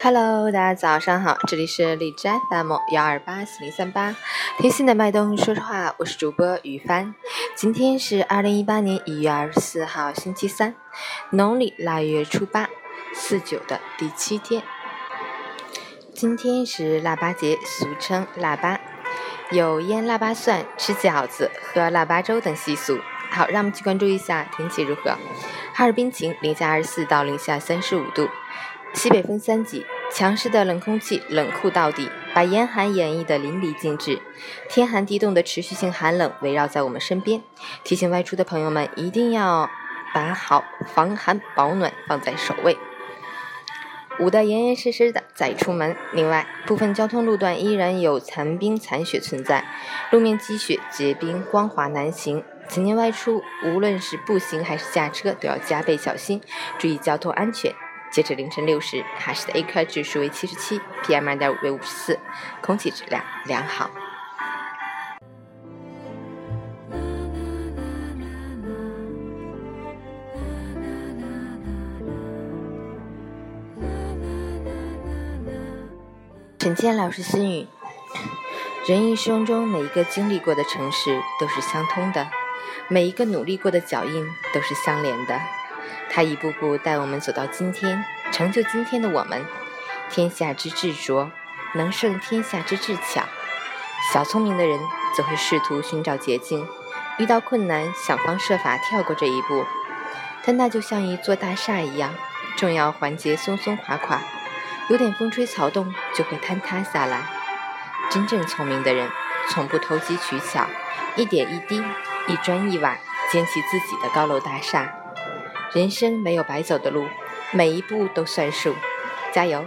Hello，大家早上好，这里是荔枝 FM 幺二八四零三八，贴心的脉动，说实话，我是主播雨帆。今天是二零一八年一月二十四号，星期三，农历腊月初八，四九的第七天。今天是腊八节，俗称腊八，有腌腊八蒜、吃饺子、喝腊八粥等习俗。好，让我们去关注一下天气如何。哈尔滨晴，零下二十四到零下三十五度。西北风三级，强势的冷空气冷酷到底，把严寒演绎的淋漓尽致。天寒地冻的持续性寒冷围绕在我们身边，提醒外出的朋友们一定要把好防寒保暖放在首位，捂得严严实实的再出门。另外，部分交通路段依然有残冰残雪存在，路面积雪结冰，光滑难行。今年外出，无论是步行还是驾车，都要加倍小心，注意交通安全。截至凌晨六时，哈市的 AQI 指数为七十七，PM 二点五为五十四，空气质量良好。陈建老师心语：人一生中每一个经历过的城市都是相通的，每一个努力过的脚印都是相连的。他一步步带我们走到今天，成就今天的我们。天下之智拙，能胜天下之智巧。小聪明的人则会试图寻找捷径，遇到困难想方设法跳过这一步。但那就像一座大厦一样，重要环节松松垮垮，有点风吹草动就会坍塌下来。真正聪明的人，从不投机取巧，一点一滴，一砖一瓦，建起自己的高楼大厦。人生没有白走的路，每一步都算数，加油！